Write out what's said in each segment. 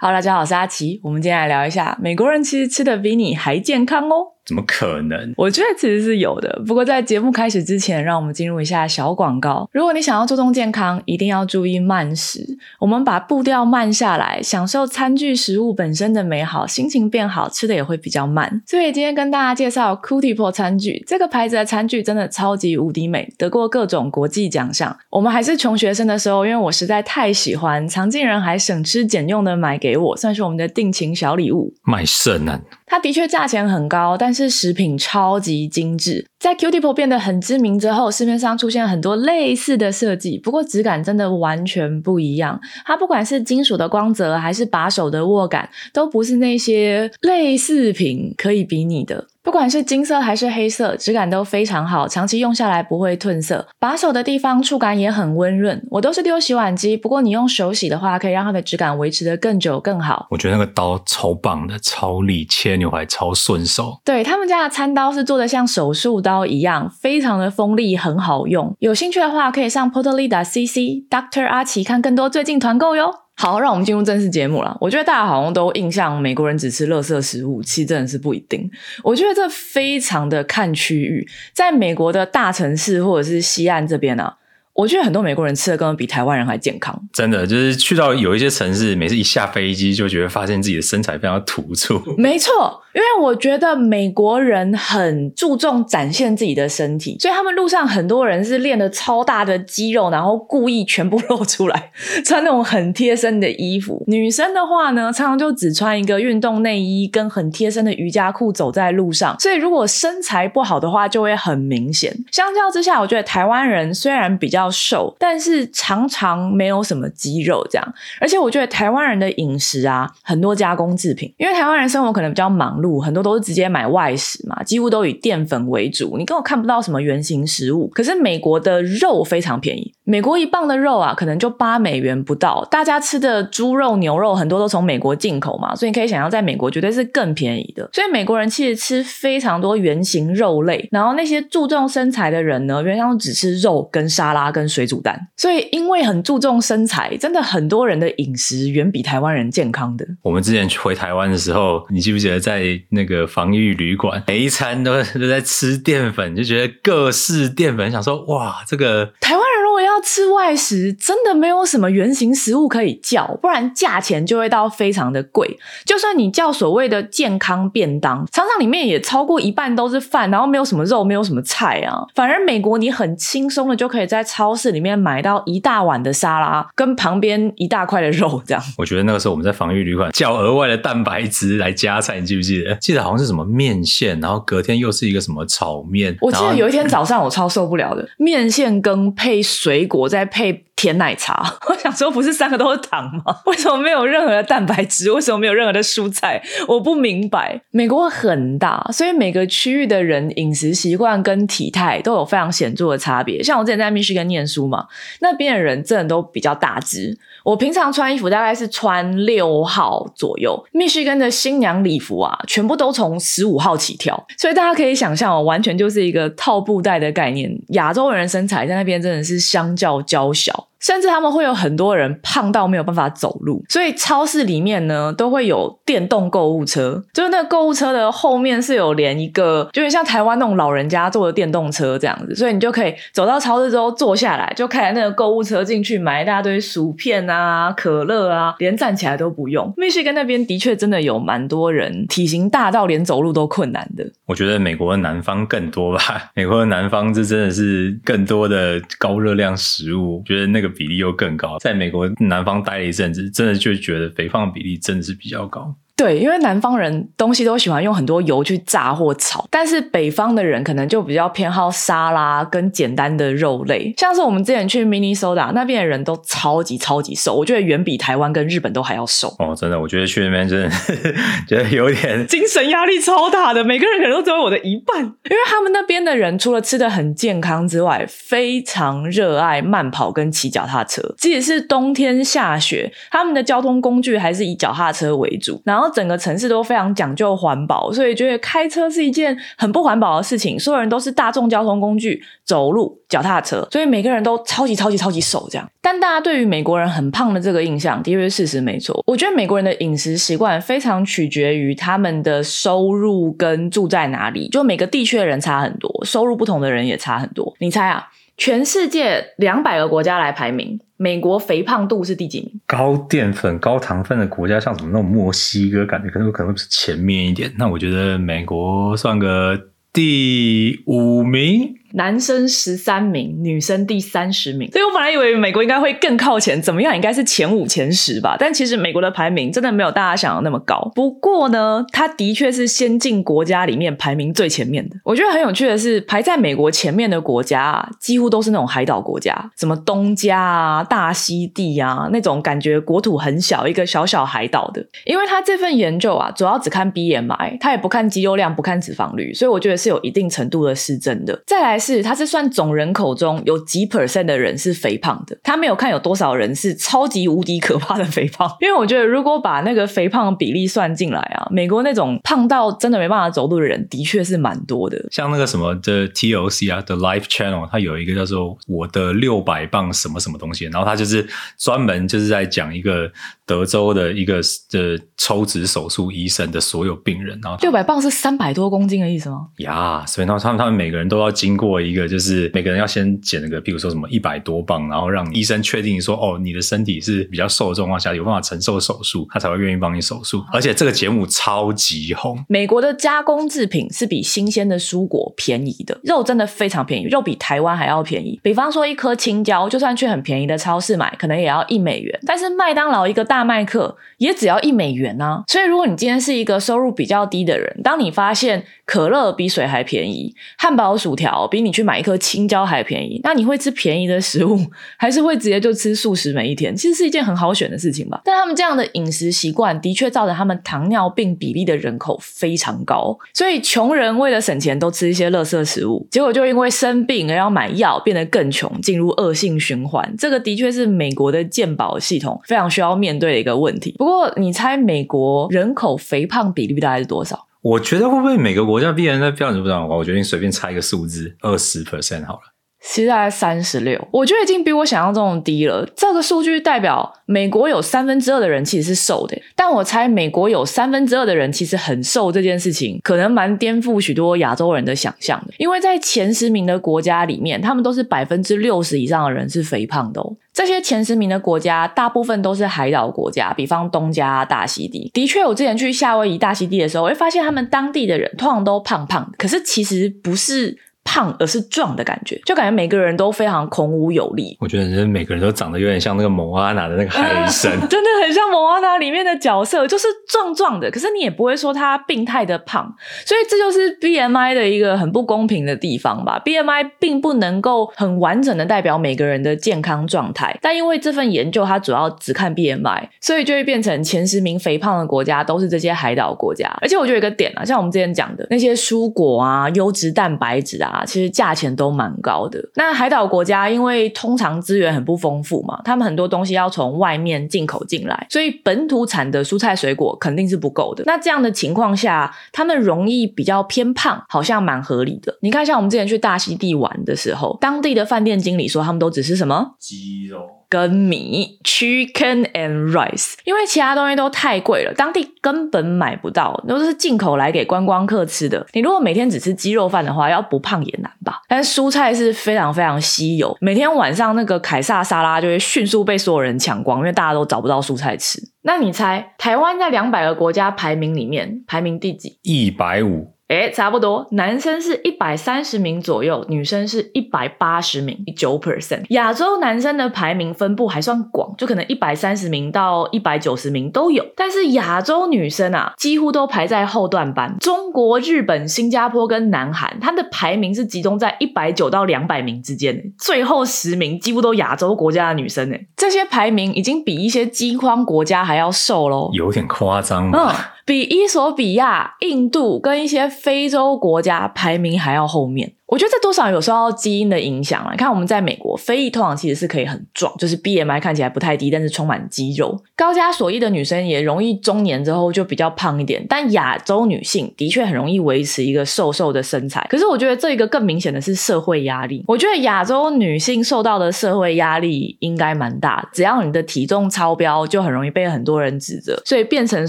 好，大家好，我是阿奇。我们今天来聊一下，美国人其实吃的比你还健康哦。怎么可能？我觉得其实是有的。不过在节目开始之前，让我们进入一下小广告。如果你想要注重健康，一定要注意慢食。我们把步调慢下来，享受餐具食物本身的美好，心情变好，吃的也会比较慢。所以今天跟大家介绍 Cootipot 餐具，这个牌子的餐具真的超级无敌美，得过各种国际奖项。我们还是穷学生的时候，因为我实在太喜欢，常进人还省吃俭用的买给我，算是我们的定情小礼物。卖肾啊！它的确价钱很高，但是食品超级精致。在 Q T i p o 变得很知名之后，市面上出现很多类似的设计，不过质感真的完全不一样。它不管是金属的光泽，还是把手的握感，都不是那些类似品可以比拟的。不管是金色还是黑色，质感都非常好，长期用下来不会褪色。把手的地方触感也很温润。我都是丢洗碗机，不过你用手洗的话，可以让它的质感维持的更久更好。我觉得那个刀超棒的，超利，切牛排超顺手。对他们家的餐刀是做的像手术刀一样，非常的锋利，很好用。有兴趣的话，可以上 Portolida CC Doctor 阿奇看更多最近团购哟。好，让我们进入正式节目了。我觉得大家好像都印象美国人只吃垃圾食物，其实真的是不一定。我觉得这非常的看区域，在美国的大城市或者是西岸这边啊。我觉得很多美国人吃的根本比台湾人还健康。真的，就是去到有一些城市，每次一下飞机就觉得发现自己的身材非常突出。没错，因为我觉得美国人很注重展现自己的身体，所以他们路上很多人是练的超大的肌肉，然后故意全部 露出来，穿那种很贴身的衣服。女生的话呢，常常就只穿一个运动内衣跟很贴身的瑜伽裤走在路上，所以如果身材不好的话，就会很明显。相较之下，我觉得台湾人虽然比较瘦，但是常常没有什么肌肉这样。而且我觉得台湾人的饮食啊，很多加工制品，因为台湾人生活可能比较忙碌，很多都是直接买外食嘛，几乎都以淀粉为主，你根本看不到什么原型食物。可是美国的肉非常便宜，美国一磅的肉啊，可能就八美元不到。大家吃的猪肉、牛肉很多都从美国进口嘛，所以你可以想象，在美国绝对是更便宜的。所以美国人其实吃非常多原形肉类，然后那些注重身材的人呢，原上只吃肉跟沙拉。跟水煮蛋，所以因为很注重身材，真的很多人的饮食远比台湾人健康的。我们之前回台湾的时候，你记不记得在那个防疫旅馆，每一餐都都在吃淀粉，就觉得各式淀粉，想说哇，这个台湾人。要吃外食，真的没有什么原型食物可以叫，不然价钱就会到非常的贵。就算你叫所谓的健康便当，常常里面也超过一半都是饭，然后没有什么肉，没有什么菜啊。反而美国，你很轻松的就可以在超市里面买到一大碗的沙拉，跟旁边一大块的肉这样。我觉得那个时候我们在防御旅馆叫额外的蛋白质来加菜，你记不记得？记得好像是什么面线，然后隔天又是一个什么炒面。我记得有一天早上我超受不了的，面线羹配水。水果再配甜奶茶，我想说不是三个都是糖吗？为什么没有任何的蛋白质？为什么没有任何的蔬菜？我不明白。美国很大，所以每个区域的人饮食习惯跟体态都有非常显著的差别。像我之前在密西根念书嘛，那边的人真的都比较大只。我平常穿衣服大概是穿六号左右，密西根的新娘礼服啊，全部都从十五号起跳，所以大家可以想象哦，完全就是一个套布袋的概念。亚洲人身材在那边真的是相较娇小。甚至他们会有很多人胖到没有办法走路，所以超市里面呢都会有电动购物车，就是那个购物车的后面是有连一个，就是像台湾那种老人家坐的电动车这样子，所以你就可以走到超市之后坐下来，就开那个购物车进去买一大堆薯片啊、可乐啊，连站起来都不用。密西根那边的确真的有蛮多人体型大到连走路都困难的。我觉得美国的南方更多吧，美国的南方这真的是更多的高热量食物，觉得那个。比例又更高，在美国南方待了一阵子，真的就觉得肥胖比例真的是比较高。对，因为南方人东西都喜欢用很多油去炸或炒，但是北方的人可能就比较偏好沙拉跟简单的肉类。像是我们之前去 Minnesota 那边的人都超级超级瘦，我觉得远比台湾跟日本都还要瘦。哦，真的，我觉得去那边真的 觉得有点精神压力超大的，每个人可能都只有我的一半。因为他们那边的人除了吃的很健康之外，非常热爱慢跑跟骑脚踏车，即使是冬天下雪，他们的交通工具还是以脚踏车为主，然后。整个城市都非常讲究环保，所以觉得开车是一件很不环保的事情。所有人都是大众交通工具，走路、脚踏车，所以每个人都超级超级超级瘦这样。但大家对于美国人很胖的这个印象，的确是事实没错。我觉得美国人的饮食习惯非常取决于他们的收入跟住在哪里，就每个地区的人差很多，收入不同的人也差很多。你猜啊？全世界两百个国家来排名，美国肥胖度是第几名？高淀粉、高糖分的国家，像什么那种墨西哥，感觉可能可能是前面一点。那我觉得美国算个第五名。男生十三名，女生第三十名，所以我本来以为美国应该会更靠前，怎么样应该是前五前十吧。但其实美国的排名真的没有大家想的那么高。不过呢，它的确是先进国家里面排名最前面的。我觉得很有趣的是，排在美国前面的国家几乎都是那种海岛国家，什么东加啊、大溪地啊那种感觉国土很小，一个小小海岛的。因为他这份研究啊，主要只看 BMI，他也不看肌肉量，不看脂肪率，所以我觉得是有一定程度的失真的。再来。是，他是算总人口中有几 percent 的人是肥胖的，他没有看有多少人是超级无敌可怕的肥胖。因为我觉得，如果把那个肥胖比例算进来啊，美国那种胖到真的没办法走路的人，的确是蛮多的。像那个什么的 TOC 啊，The Life Channel，它有一个叫做“我的六百磅什么什么东西”，然后他就是专门就是在讲一个德州的一个的抽脂手术医生的所有病人。然后六百磅是三百多公斤的意思吗？呀，所以他他们他们每个人都要经过。过一个就是每个人要先减那个，比如说什么一百多磅，然后让医生确定说哦，你的身体是比较瘦的状况下有办法承受手术，他才会愿意帮你手术。而且这个节目超级红。美国的加工制品是比新鲜的蔬果便宜的，肉真的非常便宜，肉比台湾还要便宜。比方说一颗青椒，就算去很便宜的超市买，可能也要一美元，但是麦当劳一个大麦克也只要一美元啊。所以如果你今天是一个收入比较低的人，当你发现可乐比水还便宜，汉堡薯条比。比你去买一颗青椒还便宜，那你会吃便宜的食物，还是会直接就吃素食每一天？其实是一件很好选的事情吧。但他们这样的饮食习惯，的确造成他们糖尿病比例的人口非常高。所以穷人为了省钱，都吃一些垃圾食物，结果就因为生病而要买药，变得更穷，进入恶性循环。这个的确是美国的健保系统非常需要面对的一个问题。不过，你猜美国人口肥胖比例大概是多少？我觉得会不会每个国家必然在标准不一样？我决定随便猜一个数字，二十 percent 好了。其实大概三十六，我觉得已经比我想象中的低了。这个数据代表美国有三分之二的人其实是瘦的，但我猜美国有三分之二的人其实很瘦这件事情，可能蛮颠覆许多亚洲人的想象的。因为在前十名的国家里面，他们都是百分之六十以上的人是肥胖的哦。这些前十名的国家大部分都是海岛国家，比方东加、大溪地。的确，我之前去夏威夷、大溪地的时候，会发现他们当地的人通常都胖胖，可是其实不是。胖而是壮的感觉，就感觉每个人都非常孔武有力。我觉得人每个人都长得有点像那个蒙阿娜的那个海神，真的很像蒙阿娜里面的角色，就是壮壮的。可是你也不会说他病态的胖，所以这就是 B M I 的一个很不公平的地方吧。B M I 并不能够很完整的代表每个人的健康状态，但因为这份研究它主要只看 B M I，所以就会变成前十名肥胖的国家都是这些海岛国家。而且我觉得一个点啊，像我们之前讲的那些蔬果啊、优质蛋白质啊。其实价钱都蛮高的。那海岛国家因为通常资源很不丰富嘛，他们很多东西要从外面进口进来，所以本土产的蔬菜水果肯定是不够的。那这样的情况下，他们容易比较偏胖，好像蛮合理的。你看，像我们之前去大溪地玩的时候，当地的饭店经理说，他们都只是什么鸡肉。跟米，chicken and rice，因为其他东西都太贵了，当地根本买不到，都是进口来给观光客吃的。你如果每天只吃鸡肉饭的话，要不胖也难吧？但是蔬菜是非常非常稀有，每天晚上那个凯撒沙拉就会迅速被所有人抢光，因为大家都找不到蔬菜吃。那你猜，台湾在两百个国家排名里面排名第几？一百五。哎，差不多，男生是一百三十名左右，女生是一百八十名，九 percent。亚洲男生的排名分布还算广，就可能一百三十名到一百九十名都有。但是亚洲女生啊，几乎都排在后段班。中国、日本、新加坡跟南韩，它的排名是集中在一百九到两百名之间。最后十名几乎都亚洲国家的女生呢，这些排名已经比一些饥荒国家还要瘦喽，有点夸张。嗯。比伊索比亚、印度跟一些非洲国家排名还要后面。我觉得这多少有受到基因的影响啊。你看我们在美国，非裔通常其实是可以很壮，就是 BMI 看起来不太低，但是充满肌肉。高加索裔的女生也容易中年之后就比较胖一点，但亚洲女性的确很容易维持一个瘦瘦的身材。可是我觉得这一个更明显的是社会压力。我觉得亚洲女性受到的社会压力应该蛮大，只要你的体重超标，就很容易被很多人指责，所以变成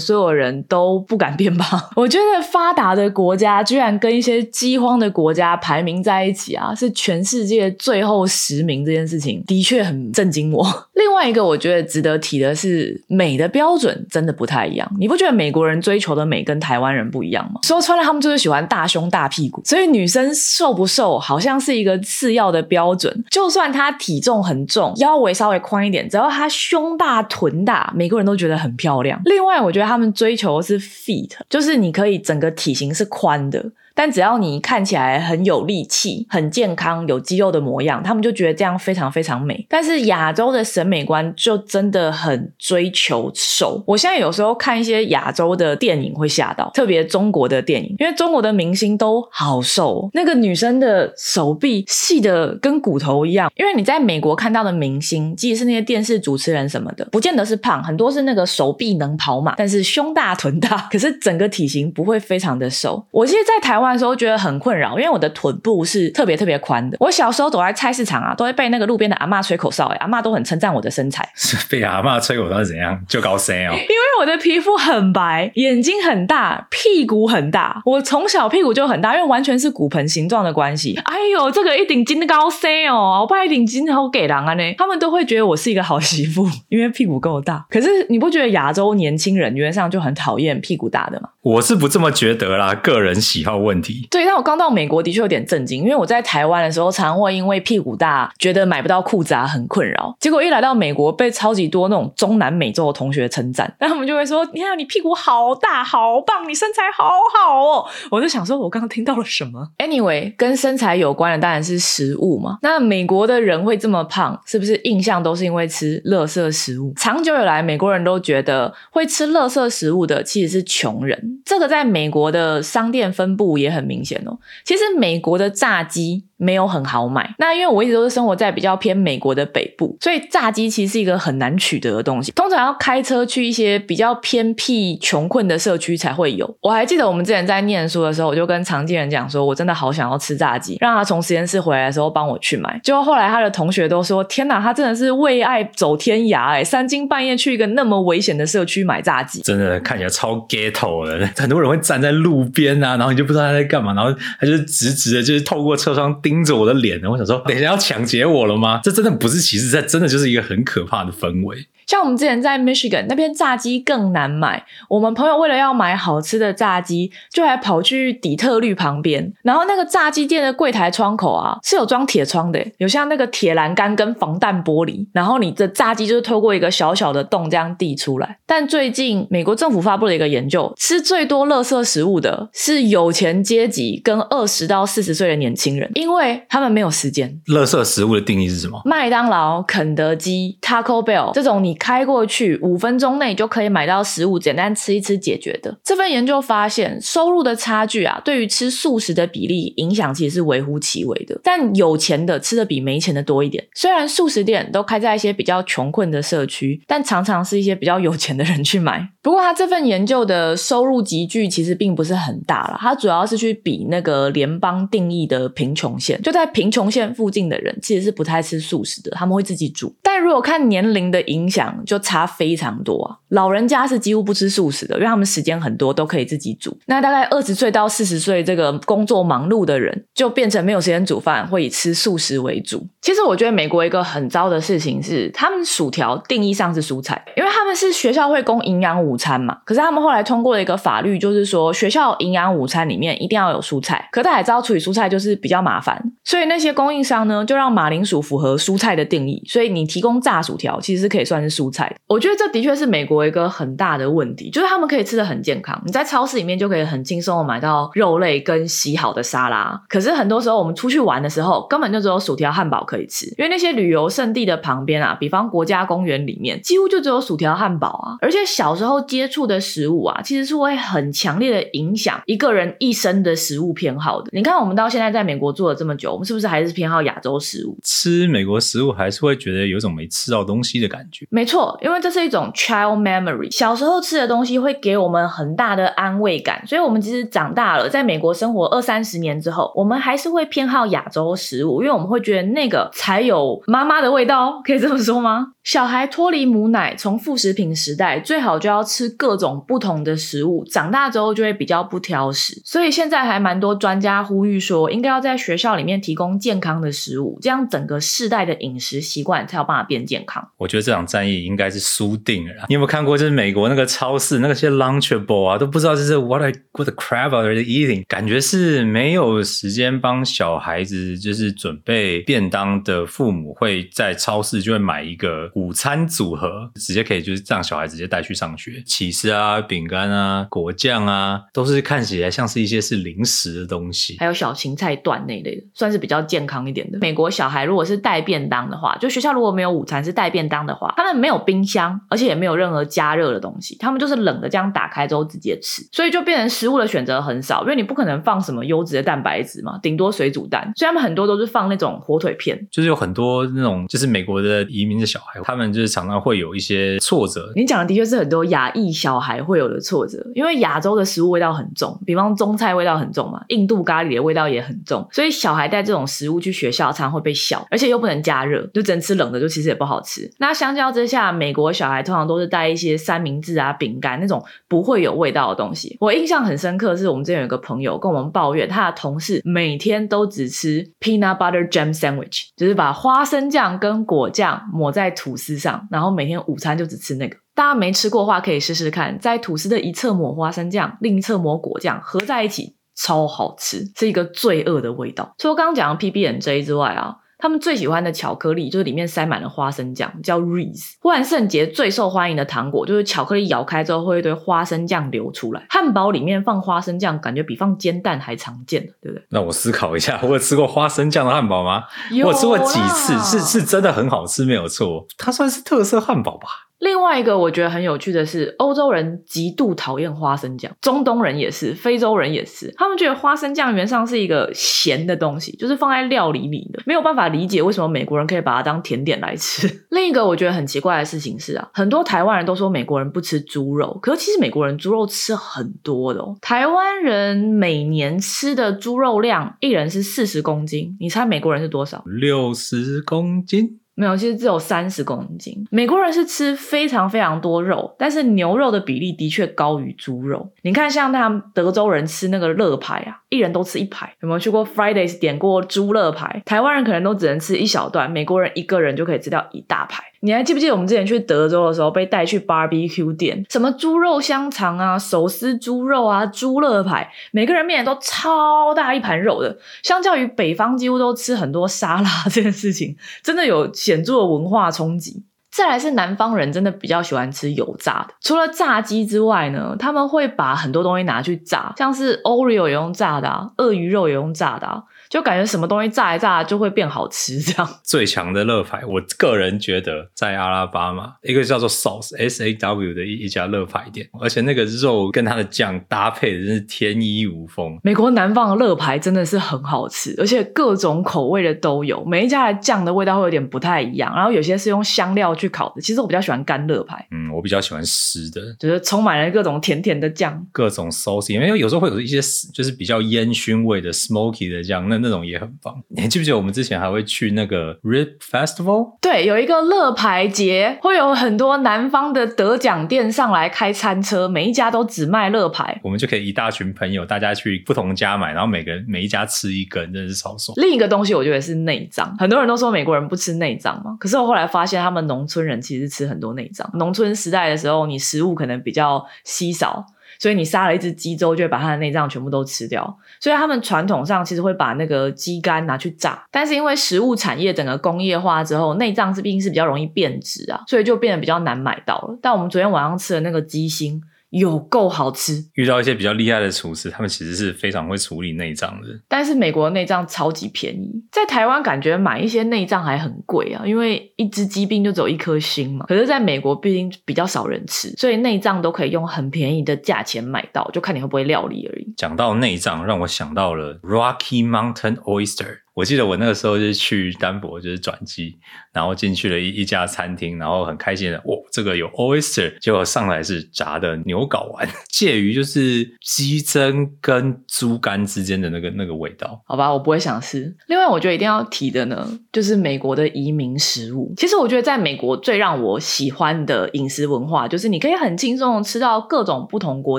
所有人都不敢变胖。我觉得发达的国家居然跟一些饥荒的国家排名名在一起啊，是全世界最后十名这件事情的确很震惊我。另外一个我觉得值得提的是，美的标准真的不太一样。你不觉得美国人追求的美跟台湾人不一样吗？说穿了，他们就是喜欢大胸大屁股，所以女生瘦不瘦好像是一个次要的标准。就算她体重很重，腰围稍微宽一点，只要她胸大臀大，美国人都觉得很漂亮。另外，我觉得他们追求的是 fit，就是你可以整个体型是宽的。但只要你看起来很有力气、很健康、有肌肉的模样，他们就觉得这样非常非常美。但是亚洲的审美观就真的很追求瘦。我现在有时候看一些亚洲的电影会吓到，特别中国的电影，因为中国的明星都好瘦，那个女生的手臂细的跟骨头一样。因为你在美国看到的明星，即使是那些电视主持人什么的，不见得是胖，很多是那个手臂能跑马，但是胸大 臀大，可是整个体型不会非常的瘦。我记得在台湾。的时候觉得很困扰，因为我的臀部是特别特别宽的。我小时候走在菜市场啊，都会被那个路边的阿妈吹口哨，哎，阿妈都很称赞我的身材。是被阿妈吹口哨是怎样？就高声哦。因为我的皮肤很白，眼睛很大，屁股很大。我从小屁股就很大，因为完全是骨盆形状的关系。哎呦，这个一顶金的高声哦，我怕一顶金好给狼啊呢。他们都会觉得我是一个好媳妇，因为屁股够大。可是你不觉得亚洲年轻人原上就很讨厌屁股大的吗？我是不这么觉得啦，个人喜好问题。对，但我刚到美国的确有点震惊，因为我在台湾的时候，常会因为屁股大，觉得买不到裤子啊，很困扰。结果一来到美国，被超级多那种中南美洲的同学称赞，那他们就会说：“你看你屁股好大，好棒，你身材好好哦。”我就想说，我刚刚听到了什么？Anyway，跟身材有关的当然是食物嘛。那美国的人会这么胖，是不是印象都是因为吃垃圾食物？长久以来，美国人都觉得会吃垃圾食物的其实是穷人。这个在美国的商店分布也很明显哦。其实美国的炸鸡。没有很好买，那因为我一直都是生活在比较偏美国的北部，所以炸鸡其实是一个很难取得的东西，通常要开车去一些比较偏僻、穷困的社区才会有。我还记得我们之前在念书的时候，我就跟常见人讲说，我真的好想要吃炸鸡，让他从实验室回来的时候帮我去买。结果后来他的同学都说：“天哪，他真的是为爱走天涯哎，三更半夜去一个那么危险的社区买炸鸡，真的看起来超 ghetto 的。很多人会站在路边啊，然后你就不知道他在干嘛，然后他就直直的，就是透过车窗。”盯着我的脸然后，我想说，等一下要抢劫我了吗？这真的不是歧视，这真的就是一个很可怕的氛围。像我们之前在 Michigan 那边炸鸡更难买，我们朋友为了要买好吃的炸鸡，就还跑去底特律旁边，然后那个炸鸡店的柜台窗口啊是有装铁窗的，有像那个铁栏杆跟防弹玻璃，然后你的炸鸡就是透过一个小小的洞这样递出来。但最近美国政府发布了一个研究，吃最多垃圾食物的是有钱阶级跟二十到四十岁的年轻人，因为他们没有时间。垃圾食物的定义是什么？麦当劳、肯德基、Taco Bell 这种你。开过去五分钟内就可以买到食物，简单吃一吃解决的。这份研究发现，收入的差距啊，对于吃素食的比例影响其实是微乎其微的。但有钱的吃的比没钱的多一点。虽然素食店都开在一些比较穷困的社区，但常常是一些比较有钱的人去买。不过，他这份研究的收入集聚其实并不是很大了。他主要是去比那个联邦定义的贫穷线，就在贫穷线附近的人其实是不太吃素食的，他们会自己煮。但如果看年龄的影响，就差非常多啊！老人家是几乎不吃素食的，因为他们时间很多，都可以自己煮。那大概二十岁到四十岁这个工作忙碌的人，就变成没有时间煮饭，会以吃素食为主。其实我觉得美国一个很糟的事情是，他们薯条定义上是蔬菜，因为他们是学校会供营养午餐嘛。可是他们后来通过了一个法律，就是说学校营养午餐里面一定要有蔬菜。可大家也知道处理蔬菜就是比较麻烦，所以那些供应商呢，就让马铃薯符合蔬菜的定义，所以你提供炸薯条其实是可以算是蔬菜。我觉得这的确是美国国一个很大的问题，就是他们可以吃的很健康，你在超市里面就可以很轻松的买到肉类跟洗好的沙拉。可是很多时候我们出去玩的时候，根本就只有薯条、汉堡可以吃，因为那些旅游胜地的旁边啊，比方国家公园里面，几乎就只有薯条、汉堡啊。而且小时候接触的食物啊，其实是会很强烈的影响一个人一生的食物偏好的。你看，我们到现在在美国住了这么久，我们是不是还是偏好亚洲食物？吃美国食物还是会觉得有种没吃到东西的感觉。没错，因为这是一种 child memory，小时候吃的东西会给我们很大的安慰感，所以我们其实长大了，在美国生活二三十年之后，我们还是会偏好亚洲食物，因为我们会觉得那个才有妈妈的味道，可以这么说吗？小孩脱离母奶，从副食品时代，最好就要吃各种不同的食物，长大之后就会比较不挑食。所以现在还蛮多专家呼吁说，应该要在学校里面提供健康的食物，这样整个世代的饮食习惯才有办法变健康。我觉得这场战役应该是输定了。你有没有看过，就是美国那个超市那些 Lunchable 啊，都不知道这是 What I What the crap are they eating？感觉是没有时间帮小孩子就是准备便当的父母会在超市就会买一个。午餐组合直接可以就是让小孩直接带去上学，起司啊、饼干啊、果酱啊，都是看起来像是一些是零食的东西，还有小芹菜段那类的，算是比较健康一点的。美国小孩如果是带便当的话，就学校如果没有午餐是带便当的话，他们没有冰箱，而且也没有任何加热的东西，他们就是冷的这样打开之后直接吃，所以就变成食物的选择很少，因为你不可能放什么优质的蛋白质嘛，顶多水煮蛋，所以他们很多都是放那种火腿片，就是有很多那种就是美国的移民的小孩。他们就是常常会有一些挫折。你讲的的确是很多亚裔小孩会有的挫折，因为亚洲的食物味道很重，比方中菜味道很重嘛，印度咖喱的味道也很重，所以小孩带这种食物去学校，常常会被笑，而且又不能加热，就只能吃冷的，就其实也不好吃。那相较之下，美国小孩通常都是带一些三明治啊、饼干那种不会有味道的东西。我印象很深刻，是我们之前有个朋友跟我们抱怨，他的同事每天都只吃 peanut butter jam sandwich，就是把花生酱跟果酱抹在吐司上，然后每天午餐就只吃那个。大家没吃过的话，可以试试看，在吐司的一侧抹花生酱，另一侧抹果酱，合在一起超好吃，是一个罪恶的味道。除了刚刚讲的 PB N J 之外啊。他们最喜欢的巧克力就是里面塞满了花生酱，叫 Reese。万圣节最受欢迎的糖果就是巧克力咬开之后会一堆花生酱流出来。汉堡里面放花生酱，感觉比放煎蛋还常见对不对？那我思考一下，我有吃过花生酱的汉堡吗？我吃过几次，是是真的很好吃，没有错。它算是特色汉堡吧。另外一个我觉得很有趣的是，欧洲人极度讨厌花生酱，中东人也是，非洲人也是，他们觉得花生酱原上是一个咸的东西，就是放在料理里的，没有办法理解为什么美国人可以把它当甜点来吃。另一个我觉得很奇怪的事情是啊，很多台湾人都说美国人不吃猪肉，可是其实美国人猪肉吃很多的哦。台湾人每年吃的猪肉量一人是四十公斤，你猜美国人是多少？六十公斤。没有，其实只有三十公斤。美国人是吃非常非常多肉，但是牛肉的比例的确高于猪肉。你看，像他们德州人吃那个乐排啊，一人都吃一排。有没有去过 Fridays 点过猪乐排？台湾人可能都只能吃一小段，美国人一个人就可以吃掉一大排。你还记不记得我们之前去德州的时候，被带去 barbecue 店，什么猪肉香肠啊、手撕猪肉啊、猪肋排，每个人面前都超大一盘肉的。相较于北方几乎都吃很多沙拉 这件事情，真的有显著的文化冲击。再来是南方人真的比较喜欢吃油炸的，除了炸鸡之外呢，他们会把很多东西拿去炸，像是 Oreo 也用炸的啊，鳄鱼肉也用炸的啊。就感觉什么东西炸一炸就会变好吃，这样。最强的乐牌，我个人觉得在阿拉巴马一个叫做 Sauce S A W 的一一家乐牌店，而且那个肉跟它的酱搭配真是天衣无缝。美国南方的乐牌真的是很好吃，而且各种口味的都有，每一家的酱的味道会有点不太一样，然后有些是用香料去烤的。其实我比较喜欢干乐牌，嗯，我比较喜欢湿的，就是充满了各种甜甜的酱，各种 sauce，因为有时候会有一些就是比较烟熏味的 smoky 的酱，那。那种也很棒，你还记不记得我们之前还会去那个 Rip Festival？对，有一个乐牌节，会有很多南方的得奖店上来开餐车，每一家都只卖乐牌，我们就可以一大群朋友，大家去不同家买，然后每个人每一家吃一根，真的是超爽。另一个东西我觉得是内脏，很多人都说美国人不吃内脏嘛，可是我后来发现他们农村人其实吃很多内脏。农村时代的时候，你食物可能比较稀少。所以你杀了一只鸡之后，就会把它的内脏全部都吃掉。所以他们传统上其实会把那个鸡肝拿去炸，但是因为食物产业整个工业化之后，内脏是毕竟是比较容易变质啊，所以就变得比较难买到了。但我们昨天晚上吃的那个鸡心。有够好吃！遇到一些比较厉害的厨师，他们其实是非常会处理内脏的。但是美国的内脏超级便宜，在台湾感觉买一些内脏还很贵啊，因为一只鸡病就只有一颗心嘛。可是在美国毕竟比较少人吃，所以内脏都可以用很便宜的价钱买到，就看你会不会料理而已。讲到内脏，让我想到了 Rocky Mountain Oyster。我记得我那个时候就是去丹佛，就是转机，然后进去了一一家餐厅，然后很开心的，哇，这个有 oyster，结果上来是炸的牛睾丸，介于就是鸡胗跟猪肝之间的那个那个味道。好吧，我不会想吃。另外，我觉得一定要提的呢，就是美国的移民食物。其实我觉得在美国最让我喜欢的饮食文化，就是你可以很轻松吃到各种不同国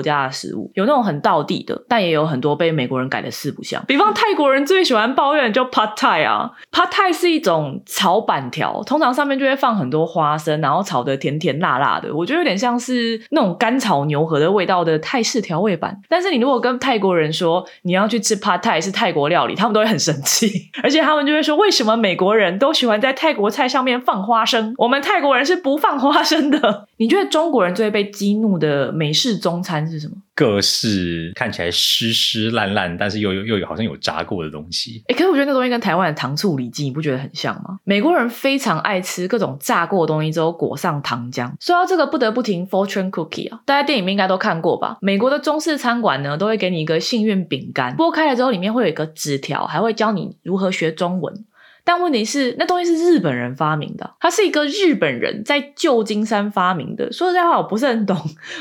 家的食物，有那种很道地的，但也有很多被美国人改的四不像。比方泰国人最喜欢抱怨就。Pad Thai 啊，Pad Thai 是一种炒板条，通常上面就会放很多花生，然后炒的甜甜辣辣的，我觉得有点像是那种干炒牛河的味道的泰式调味版。但是你如果跟泰国人说你要去吃 Pad Thai 是泰国料理，他们都会很生气，而且他们就会说为什么美国人都喜欢在泰国菜上面放花生，我们泰国人是不放花生的。你觉得中国人最被激怒的美式中餐是什么？各式看起来湿湿烂烂，但是又又又有好像有炸过的东西。哎，可是我觉得那东西跟台湾的糖醋里脊，你不觉得很像吗？美国人非常爱吃各种炸过的东西之后裹上糖浆。说到这个，不得不提 Fortune Cookie 啊，大家电影应该都看过吧？美国的中式餐馆呢，都会给你一个幸运饼干，剥开了之后里面会有一个纸条，还会教你如何学中文。但问题是，那东西是日本人发明的，它是一个日本人在旧金山发明的。说实在话，我不是很懂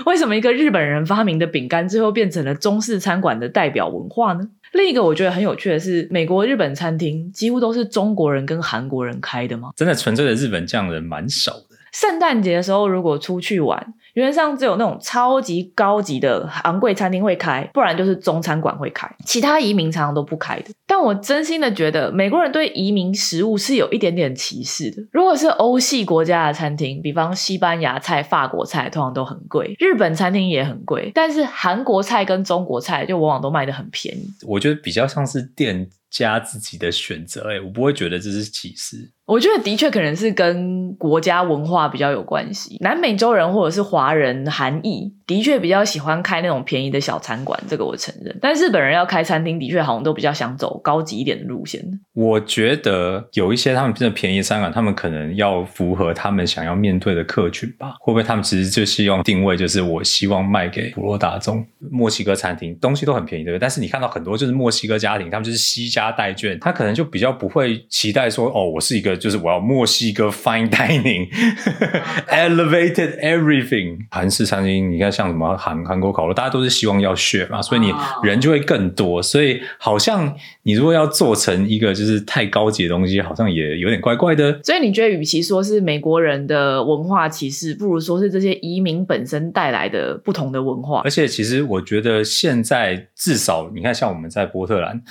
为什么一个日本人发明的饼干，最后变成了中式餐馆的代表文化呢？另一个我觉得很有趣的是，美国日本餐厅几乎都是中国人跟韩国人开的吗？真的纯粹的日本匠人蛮少的。圣诞节的时候，如果出去玩。原则上只有那种超级高级的昂贵餐厅会开，不然就是中餐馆会开，其他移民常常都不开的。但我真心的觉得，美国人对移民食物是有一点点歧视的。如果是欧系国家的餐厅，比方西班牙菜、法国菜，通常都很贵；日本餐厅也很贵，但是韩国菜跟中国菜就往往都卖的很便宜。我觉得比较像是店家自己的选择，哎，我不会觉得这是歧视。我觉得的确可能是跟国家文化比较有关系。南美洲人或者是华华人、韩裔的确比较喜欢开那种便宜的小餐馆，这个我承认。但日本人要开餐厅，的确好像都比较想走高级一点的路线。我觉得有一些他们真的便宜餐馆，他们可能要符合他们想要面对的客群吧？会不会他们其实就希望定位就是我希望卖给普罗大众？墨西哥餐厅东西都很便宜，对不对？但是你看到很多就是墨西哥家庭，他们就是惜家带眷，他可能就比较不会期待说哦，我是一个。就是我要墨西哥 fine dining，elevated everything。韩式餐厅，你看像什么韩韩国烤肉，大家都是希望要血嘛，所以你人就会更多。所以好像你如果要做成一个就是太高级的东西，好像也有点怪怪的。所以你觉得，与其说是美国人的文化歧视，不如说是这些移民本身带来的不同的文化。而且，其实我觉得现在至少你看，像我们在波特兰。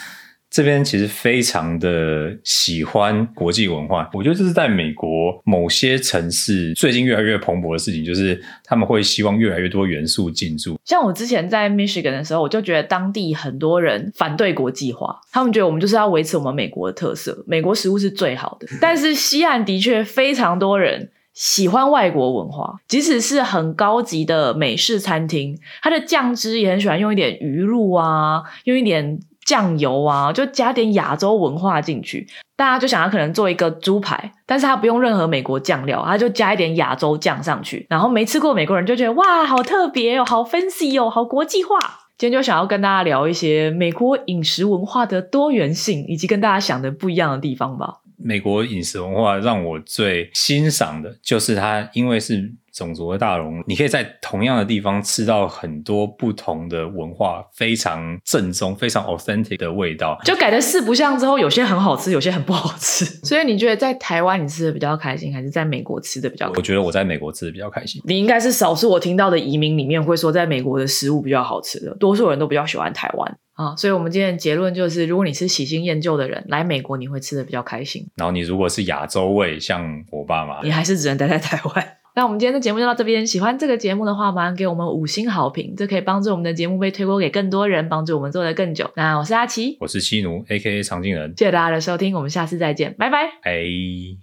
这边其实非常的喜欢国际文化，我觉得这是在美国某些城市最近越来越蓬勃的事情，就是他们会希望越来越多元素进驻。像我之前在 Michigan 的时候，我就觉得当地很多人反对国际化，他们觉得我们就是要维持我们美国的特色，美国食物是最好的。但是西岸的确非常多人喜欢外国文化，即使是很高级的美式餐厅，它的酱汁也很喜欢用一点鱼露啊，用一点。酱油啊，就加点亚洲文化进去，大家就想要可能做一个猪排，但是它不用任何美国酱料，它就加一点亚洲酱上去，然后没吃过美国人就觉得哇，好特别哦，好 fancy 哦，好国际化。今天就想要跟大家聊一些美国饮食文化的多元性，以及跟大家想的不一样的地方吧。美国饮食文化让我最欣赏的就是它，因为是。种族的大融，你可以在同样的地方吃到很多不同的文化，非常正宗、非常 authentic 的味道。就改的四不像之后，有些很好吃，有些很不好吃。所以你觉得在台湾你吃的比较开心，还是在美国吃的比较？我觉得我在美国吃的比较开心。你应该是少数我听到的移民里面会说在美国的食物比较好吃的，多数人都比较喜欢台湾啊。所以我们今天的结论就是，如果你是喜新厌旧的人，来美国你会吃的比较开心。然后你如果是亚洲味，像我爸妈，你还是只能待在台湾。那我们今天的节目就到这边。喜欢这个节目的话，麻烦给我们五星好评，这可以帮助我们的节目被推播给更多人，帮助我们做得更久。那我是阿奇，我是七奴，A K A 常静人，谢谢大家的收听，我们下次再见，拜拜。哎。